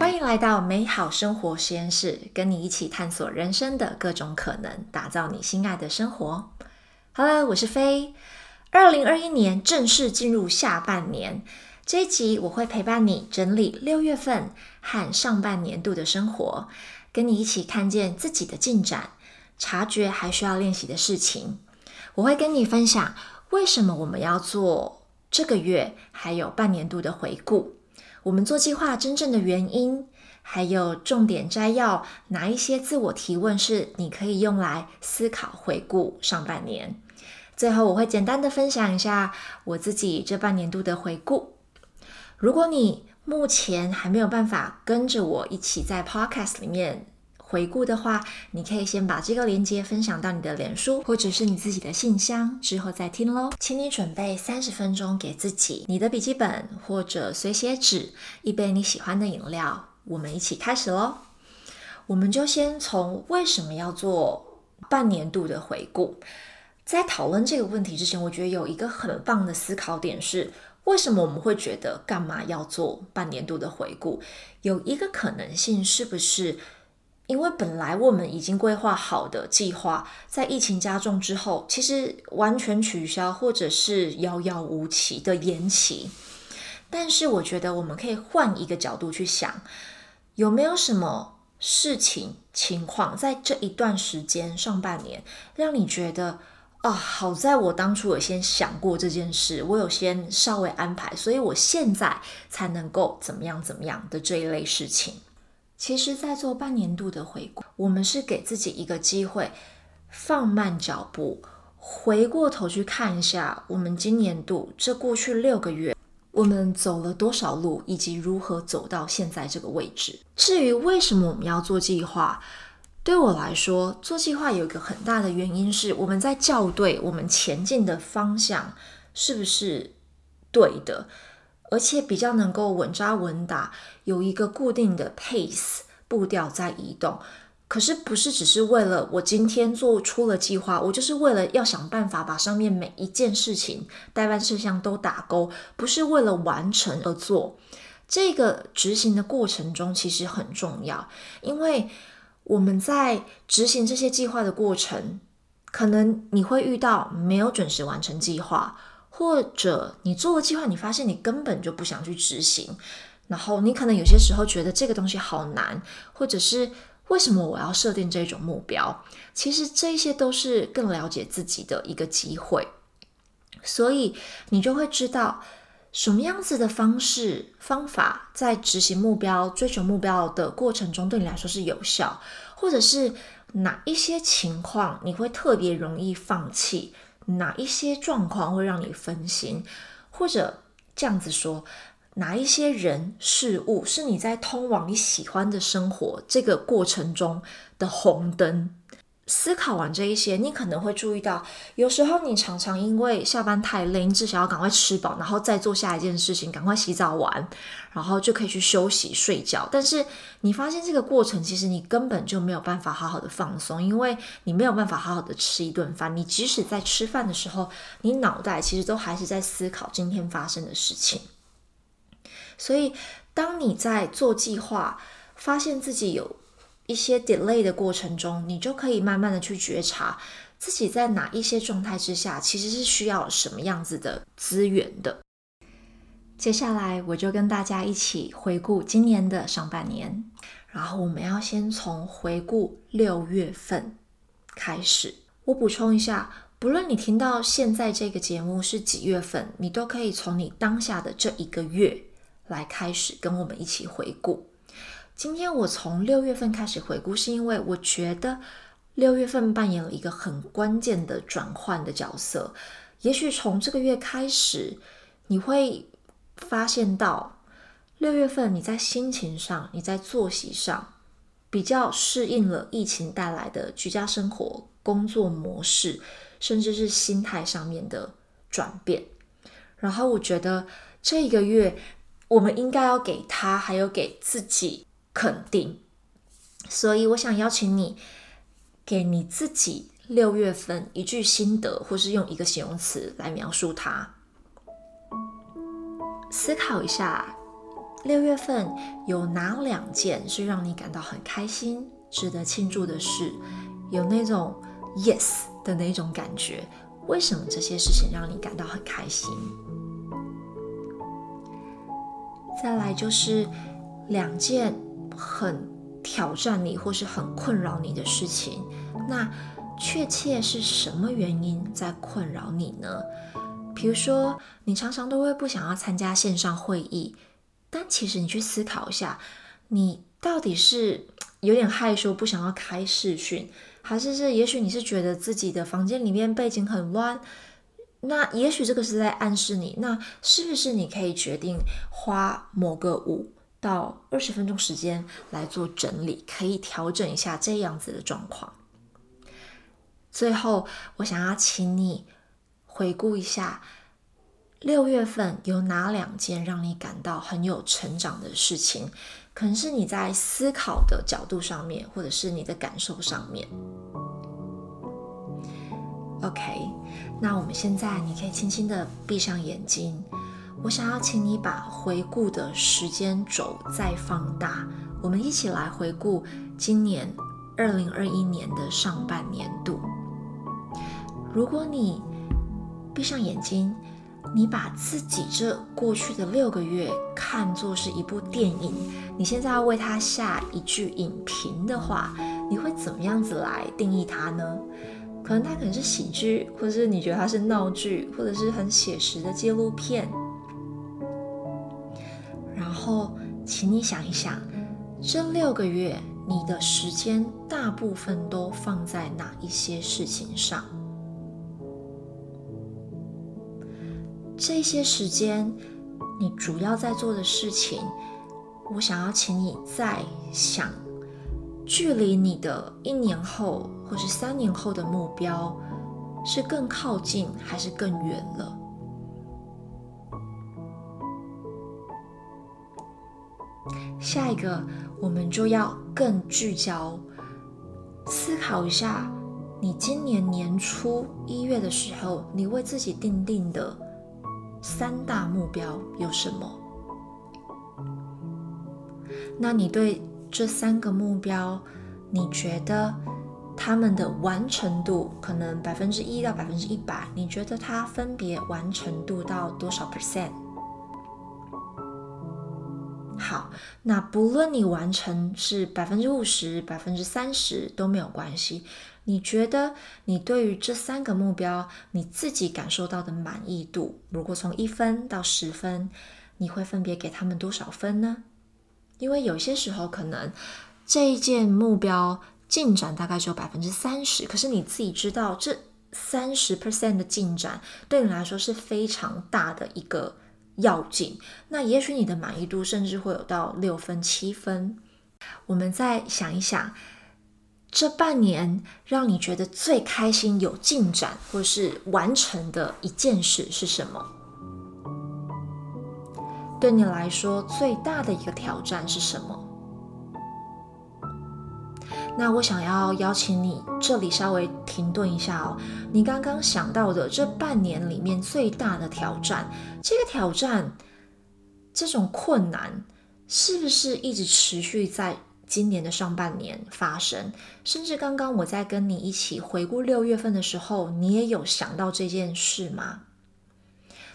欢迎来到美好生活实验室，跟你一起探索人生的各种可能，打造你心爱的生活。Hello，我是飞。二零二一年正式进入下半年，这一集我会陪伴你整理六月份和上半年度的生活，跟你一起看见自己的进展，察觉还需要练习的事情。我会跟你分享为什么我们要做这个月还有半年度的回顾。我们做计划真正的原因，还有重点摘要，哪一些自我提问是你可以用来思考回顾上半年？最后我会简单的分享一下我自己这半年度的回顾。如果你目前还没有办法跟着我一起在 Podcast 里面回顾的话，你可以先把这个链接分享到你的脸书或者是你自己的信箱，之后再听喽。请你准备三十分钟给自己，你的笔记本或者随写纸，一杯你喜欢的饮料，我们一起开始喽。我们就先从为什么要做半年度的回顾。在讨论这个问题之前，我觉得有一个很棒的思考点是：为什么我们会觉得干嘛要做半年度的回顾？有一个可能性是不是？因为本来我们已经规划好的计划，在疫情加重之后，其实完全取消或者是遥遥无期的延期。但是我觉得我们可以换一个角度去想，有没有什么事情情况在这一段时间上半年，让你觉得啊，好在我当初有先想过这件事，我有先稍微安排，所以我现在才能够怎么样怎么样的这一类事情。其实，在做半年度的回顾，我们是给自己一个机会，放慢脚步，回过头去看一下我们今年度这过去六个月，我们走了多少路，以及如何走到现在这个位置。至于为什么我们要做计划，对我来说，做计划有一个很大的原因是，我们在校对我们前进的方向是不是对的。而且比较能够稳扎稳打，有一个固定的 pace 步调在移动。可是不是只是为了我今天做出了计划，我就是为了要想办法把上面每一件事情代办事项都打勾，不是为了完成而做。这个执行的过程中其实很重要，因为我们在执行这些计划的过程，可能你会遇到没有准时完成计划。或者你做了计划，你发现你根本就不想去执行，然后你可能有些时候觉得这个东西好难，或者是为什么我要设定这种目标？其实这些都是更了解自己的一个机会，所以你就会知道什么样子的方式方法在执行目标、追求目标的过程中对你来说是有效，或者是哪一些情况你会特别容易放弃。哪一些状况会让你分心，或者这样子说，哪一些人事物是你在通往你喜欢的生活这个过程中的红灯？思考完这一些，你可能会注意到，有时候你常常因为下班太累，你只想要赶快吃饱，然后再做下一件事情，赶快洗澡完，然后就可以去休息睡觉。但是你发现这个过程，其实你根本就没有办法好好的放松，因为你没有办法好好的吃一顿饭。你即使在吃饭的时候，你脑袋其实都还是在思考今天发生的事情。所以，当你在做计划，发现自己有。一些 delay 的过程中，你就可以慢慢的去觉察自己在哪一些状态之下，其实是需要什么样子的资源的。接下来，我就跟大家一起回顾今年的上半年，然后我们要先从回顾六月份开始。我补充一下，不论你听到现在这个节目是几月份，你都可以从你当下的这一个月来开始跟我们一起回顾。今天我从六月份开始回顾，是因为我觉得六月份扮演了一个很关键的转换的角色。也许从这个月开始，你会发现到六月份你在心情上、你在作息上比较适应了疫情带来的居家生活、工作模式，甚至是心态上面的转变。然后我觉得这一个月，我们应该要给他，还有给自己。肯定，所以我想邀请你，给你自己六月份一句心得，或是用一个形容词来描述它。思考一下，六月份有哪两件是让你感到很开心、值得庆祝的事？有那种 yes 的那种感觉？为什么这些事情让你感到很开心？再来就是两件很挑战你或是很困扰你的事情，那确切是什么原因在困扰你呢？比如说，你常常都会不想要参加线上会议。但其实你去思考一下，你到底是有点害羞不想要开视讯，还是是也许你是觉得自己的房间里面背景很乱？那也许这个是在暗示你，那是不是你可以决定花某个五到二十分钟时间来做整理，可以调整一下这样子的状况？最后，我想要请你回顾一下。六月份有哪两件让你感到很有成长的事情？可能是你在思考的角度上面，或者是你的感受上面。OK，那我们现在你可以轻轻的闭上眼睛。我想要请你把回顾的时间轴再放大，我们一起来回顾今年二零二一年的上半年度。如果你闭上眼睛。你把自己这过去的六个月看作是一部电影，你现在要为它下一句影评的话，你会怎么样子来定义它呢？可能它可能是喜剧，或者是你觉得它是闹剧，或者是很写实的纪录片。然后，请你想一想，这六个月你的时间大部分都放在哪一些事情上？这些时间，你主要在做的事情，我想要请你再想，距离你的一年后或是三年后的目标，是更靠近还是更远了？下一个，我们就要更聚焦，思考一下，你今年年初一月的时候，你为自己定定的。三大目标有什么？那你对这三个目标，你觉得他们的完成度可能百分之一到百分之一百？你觉得它分别完成度到多少 percent？好，那不论你完成是百分之五十、百分之三十都没有关系。你觉得你对于这三个目标，你自己感受到的满意度，如果从一分到十分，你会分别给他们多少分呢？因为有些时候可能这一件目标进展大概只有百分之三十，可是你自己知道这三十 percent 的进展对你来说是非常大的一个要紧，那也许你的满意度甚至会有到六分、七分。我们再想一想。这半年让你觉得最开心、有进展或是完成的一件事是什么？对你来说最大的一个挑战是什么？那我想要邀请你这里稍微停顿一下哦。你刚刚想到的这半年里面最大的挑战，这个挑战这种困难是不是一直持续在？今年的上半年发生，甚至刚刚我在跟你一起回顾六月份的时候，你也有想到这件事吗？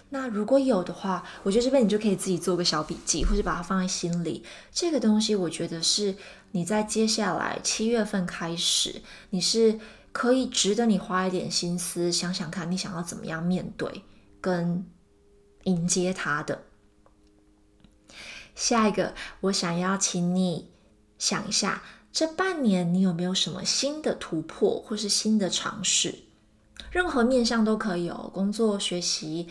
那如果有的话，我觉得这边你就可以自己做个小笔记，或者把它放在心里。这个东西，我觉得是你在接下来七月份开始，你是可以值得你花一点心思想想看，你想要怎么样面对跟迎接它的。下一个，我想要请你。想一下，这半年你有没有什么新的突破或是新的尝试？任何面向都可以哦，工作、学习，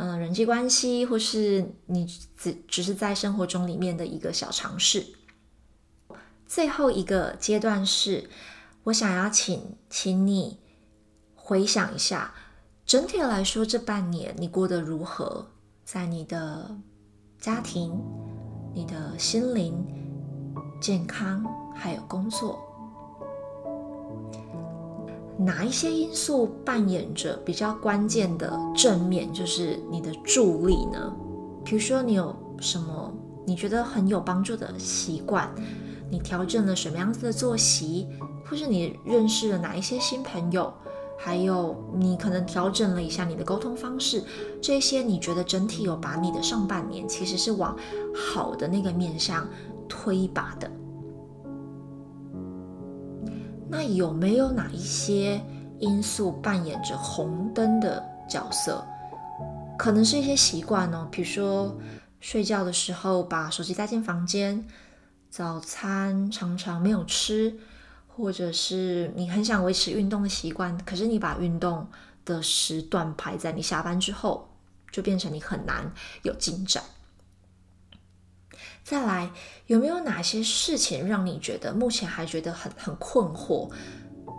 嗯，人际关系，或是你只只是在生活中里面的一个小尝试。最后一个阶段是，我想要请请你回想一下，整体来说这半年你过得如何？在你的家庭、你的心灵。健康还有工作，哪一些因素扮演着比较关键的正面，就是你的助力呢？比如说，你有什么你觉得很有帮助的习惯，你调整了什么样子的作息，或是你认识了哪一些新朋友，还有你可能调整了一下你的沟通方式，这些你觉得整体有把你的上半年其实是往好的那个面向推一把的。那有没有哪一些因素扮演着红灯的角色？可能是一些习惯哦，比如说。睡觉的时候把手机带进房间，早餐常常没有吃，或者是你很想维持运动的习惯，可是你把运动的时段排在你下班之后，就变成你很难有进展。再来，有没有哪些事情让你觉得目前还觉得很很困惑？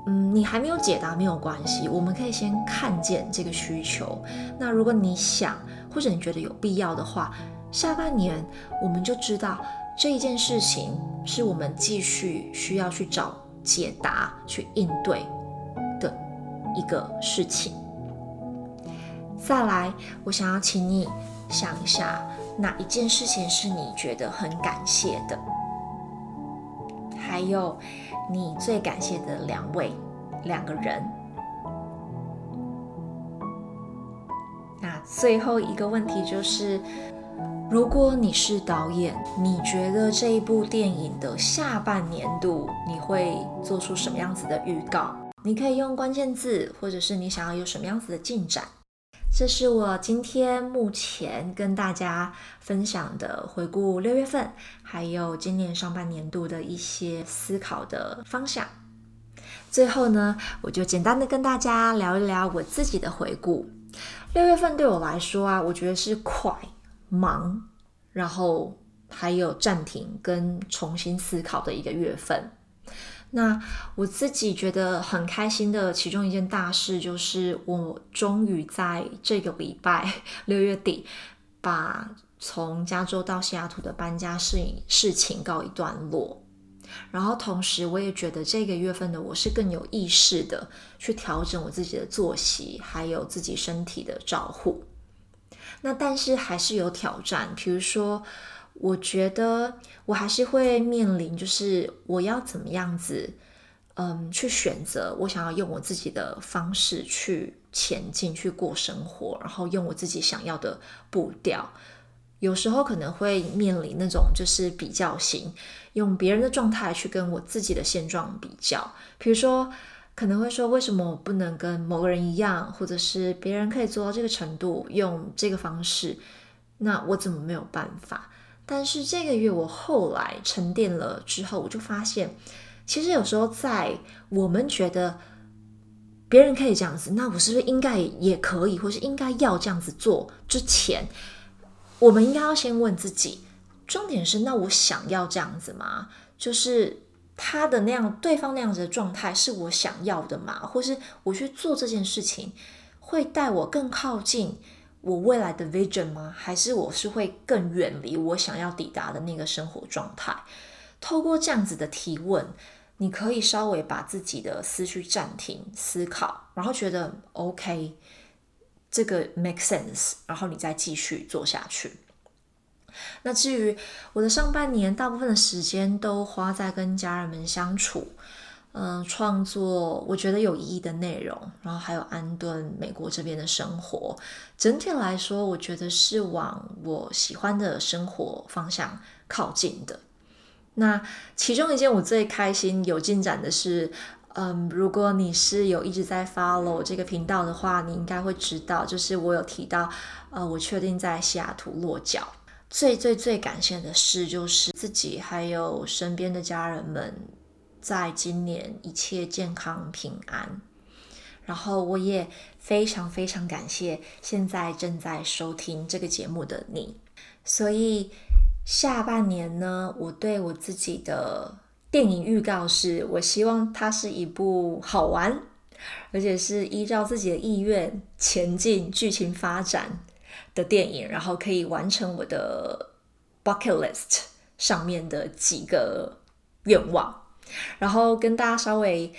嗯，你还没有解答没有关系，我们可以先看见这个需求。那如果你想或者你觉得有必要的话，下半年，我们就知道这一件事情是我们继续需要去找解答、去应对的一个事情。再来，我想要请你想一下，哪一件事情是你觉得很感谢的？还有，你最感谢的两位、两个人。那最后一个问题就是。如果你是导演，你觉得这一部电影的下半年度你会做出什么样子的预告？你可以用关键字，或者是你想要有什么样子的进展。这是我今天目前跟大家分享的回顾六月份，还有今年上半年度的一些思考的方向。最后呢，我就简单的跟大家聊一聊我自己的回顾。六月份对我来说啊，我觉得是快。忙，然后还有暂停跟重新思考的一个月份。那我自己觉得很开心的其中一件大事，就是我终于在这个礼拜六月底，把从加州到西雅图的搬家事事情告一段落。然后同时，我也觉得这个月份的我是更有意识的去调整我自己的作息，还有自己身体的照护。那但是还是有挑战，比如说，我觉得我还是会面临，就是我要怎么样子，嗯，去选择我想要用我自己的方式去前进，去过生活，然后用我自己想要的步调。有时候可能会面临那种就是比较型，用别人的状态去跟我自己的现状比较，比如说。可能会说，为什么我不能跟某个人一样，或者是别人可以做到这个程度，用这个方式，那我怎么没有办法？但是这个月我后来沉淀了之后，我就发现，其实有时候在我们觉得别人可以这样子，那我是不是应该也可以，或是应该要这样子做之前，我们应该要先问自己，重点是，那我想要这样子吗？就是。他的那样，对方那样子的状态是我想要的吗？或是我去做这件事情，会带我更靠近我未来的 vision 吗？还是我是会更远离我想要抵达的那个生活状态？透过这样子的提问，你可以稍微把自己的思绪暂停思考，然后觉得 OK，这个 make sense，然后你再继续做下去。那至于我的上半年，大部分的时间都花在跟家人们相处，嗯，创作我觉得有意义的内容，然后还有安顿美国这边的生活。整体来说，我觉得是往我喜欢的生活方向靠近的。那其中一件我最开心有进展的是，嗯，如果你是有一直在 follow 这个频道的话，你应该会知道，就是我有提到，呃，我确定在西雅图落脚。最最最感谢的事，就是自己还有身边的家人们，在今年一切健康平安。然后我也非常非常感谢现在正在收听这个节目的你。所以下半年呢，我对我自己的电影预告是，我希望它是一部好玩，而且是依照自己的意愿前进剧情发展。的电影，然后可以完成我的 bucket list 上面的几个愿望，然后跟大家稍微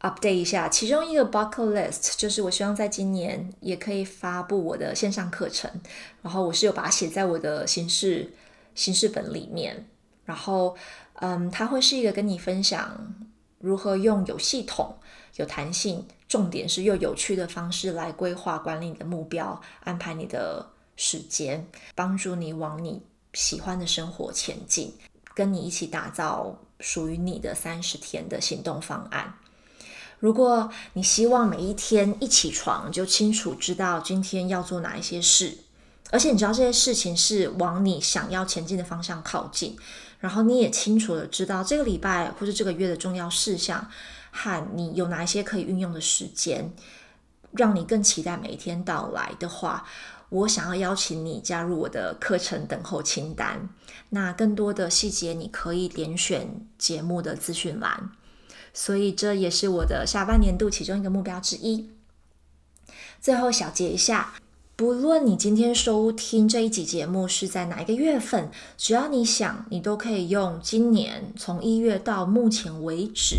update 一下。其中一个 bucket list 就是我希望在今年也可以发布我的线上课程，然后我是有把它写在我的形式行事本里面，然后嗯，它会是一个跟你分享如何用有系统、有弹性，重点是又有趣的方式来规划管理你的目标，安排你的时间，帮助你往你喜欢的生活前进，跟你一起打造属于你的三十天的行动方案。如果你希望每一天一起床就清楚知道今天要做哪一些事，而且你知道这些事情是往你想要前进的方向靠近，然后你也清楚的知道这个礼拜或是这个月的重要事项和你有哪一些可以运用的时间，让你更期待每一天到来的话，我想要邀请你加入我的课程等候清单。那更多的细节你可以点选节目的资讯栏。所以这也是我的下半年度其中一个目标之一。最后小结一下，不论你今天收听这一集节目是在哪一个月份，只要你想，你都可以用今年从一月到目前为止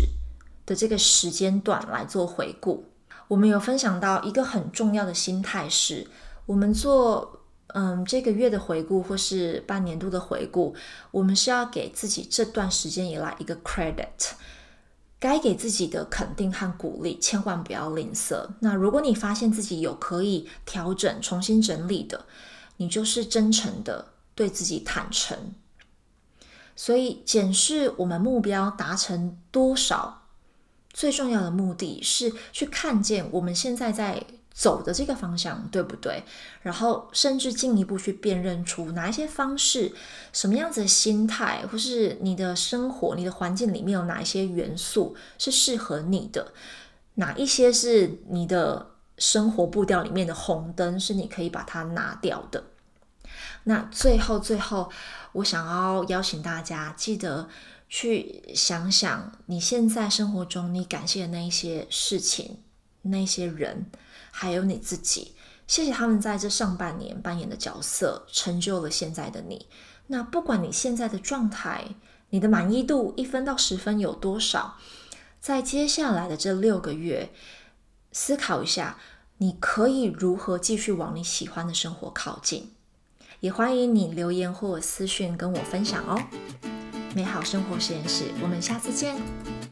的这个时间段来做回顾。我们有分享到一个很重要的心态是，我们做嗯这个月的回顾或是半年度的回顾，我们是要给自己这段时间以来一个 credit。该给自己的肯定和鼓励，千万不要吝啬。那如果你发现自己有可以调整、重新整理的，你就是真诚的对自己坦诚。所以，检视我们目标达成多少，最重要的目的是去看见我们现在在。走的这个方向对不对？然后甚至进一步去辨认出哪一些方式、什么样子的心态，或是你的生活、你的环境里面有哪一些元素是适合你的，哪一些是你的生活步调里面的红灯，是你可以把它拿掉的。那最后最后，我想要邀请大家记得去想想你现在生活中你感谢的那一些事情、那些人。还有你自己，谢谢他们在这上半年扮演的角色，成就了现在的你。那不管你现在的状态，你的满意度一分到十分有多少，在接下来的这六个月，思考一下，你可以如何继续往你喜欢的生活靠近。也欢迎你留言或私讯跟我分享哦。美好生活实验室，我们下次见。